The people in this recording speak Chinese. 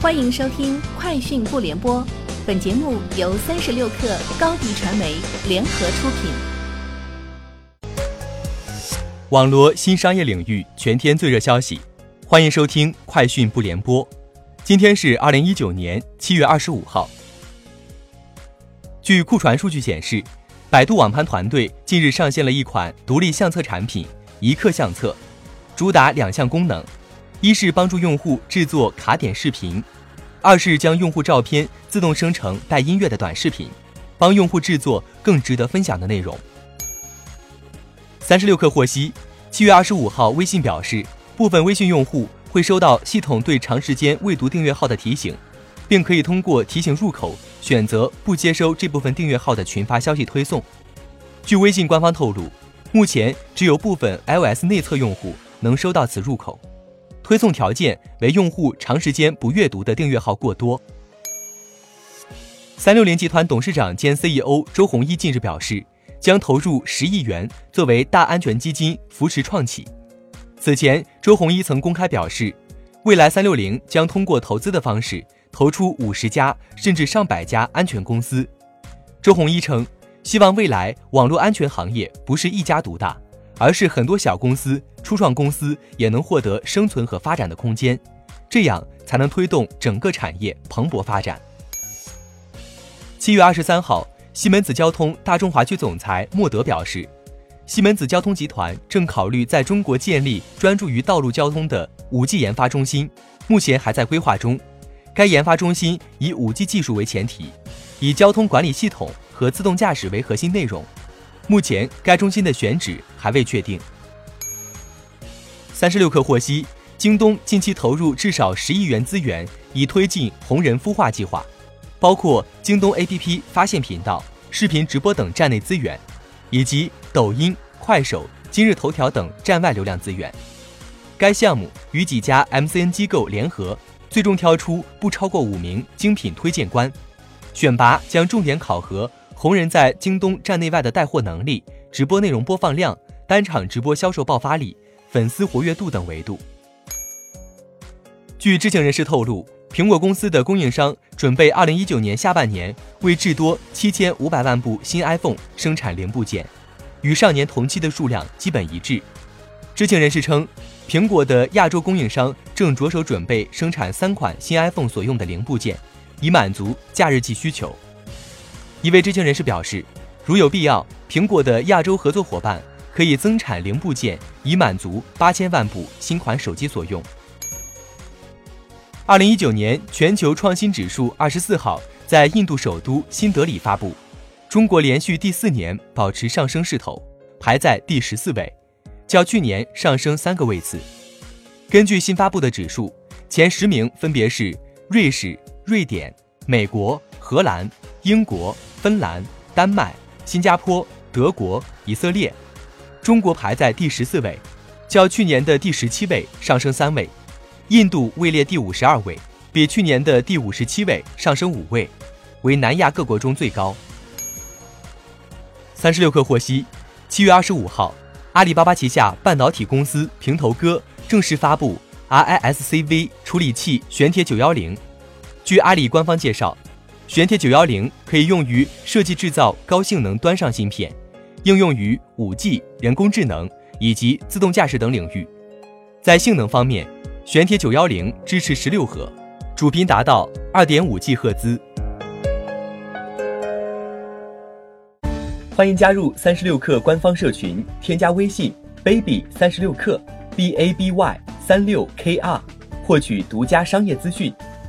欢迎收听《快讯不联播》，本节目由三十六克高低传媒联合出品。网罗新商业领域全天最热消息，欢迎收听《快讯不联播》。今天是二零一九年七月二十五号。据库传数据显示，百度网盘团队近日上线了一款独立相册产品——一刻相册，主打两项功能。一是帮助用户制作卡点视频，二是将用户照片自动生成带音乐的短视频，帮用户制作更值得分享的内容。三十六氪获悉，七月二十五号，微信表示，部分微信用户会收到系统对长时间未读订阅号的提醒，并可以通过提醒入口选择不接收这部分订阅号的群发消息推送。据微信官方透露，目前只有部分 iOS 内测用户能收到此入口。推送条件为用户长时间不阅读的订阅号过多。三六零集团董事长兼 CEO 周鸿祎近日表示，将投入十亿元作为大安全基金扶持创企。此前，周鸿祎曾公开表示，未来三六零将通过投资的方式投出五十家甚至上百家安全公司。周鸿祎称，希望未来网络安全行业不是一家独大。而是很多小公司、初创公司也能获得生存和发展的空间，这样才能推动整个产业蓬勃发展。七月二十三号，西门子交通大中华区总裁莫德表示，西门子交通集团正考虑在中国建立专注于道路交通的五 G 研发中心，目前还在规划中。该研发中心以五 G 技术为前提，以交通管理系统和自动驾驶为核心内容。目前，该中心的选址还未确定。三十六氪获悉，京东近期投入至少十亿元资源，以推进红人孵化计划，包括京东 APP 发现频道、视频直播等站内资源，以及抖音、快手、今日头条等站外流量资源。该项目与几家 MCN 机构联合，最终挑出不超过五名精品推荐官，选拔将重点考核。红人在京东站内外的带货能力、直播内容播放量、单场直播销售爆发力、粉丝活跃度等维度。据知情人士透露，苹果公司的供应商准备二零一九年下半年为至多七千五百万部新 iPhone 生产零部件，与上年同期的数量基本一致。知情人士称，苹果的亚洲供应商正着手准备生产三款新 iPhone 所用的零部件，以满足假日季需求。一位知情人士表示，如有必要，苹果的亚洲合作伙伴可以增产零部件，以满足八千万部新款手机所用。二零一九年全球创新指数二十四号在印度首都新德里发布，中国连续第四年保持上升势头，排在第十四位，较去年上升三个位次。根据新发布的指数，前十名分别是瑞士、瑞典、美国、荷兰、英国。芬兰、丹麦、新加坡、德国、以色列，中国排在第十四位，较去年的第十七位上升三位。印度位列第五十二位，比去年的第五十七位上升五位，为南亚各国中最高。三十六氪获悉，七月二十五号，阿里巴巴旗下半导体公司平头哥正式发布 RISC-V 处理器玄铁九幺零。据阿里官方介绍。玄铁九幺零可以用于设计制造高性能端上芯片，应用于五 G、人工智能以及自动驾驶等领域。在性能方面，玄铁九幺零支持十六核，主频达到二点五 G 赫兹。欢迎加入三十六氪官方社群，添加微信 baby 三十六氪 b a b y 三六 k r，获取独家商业资讯，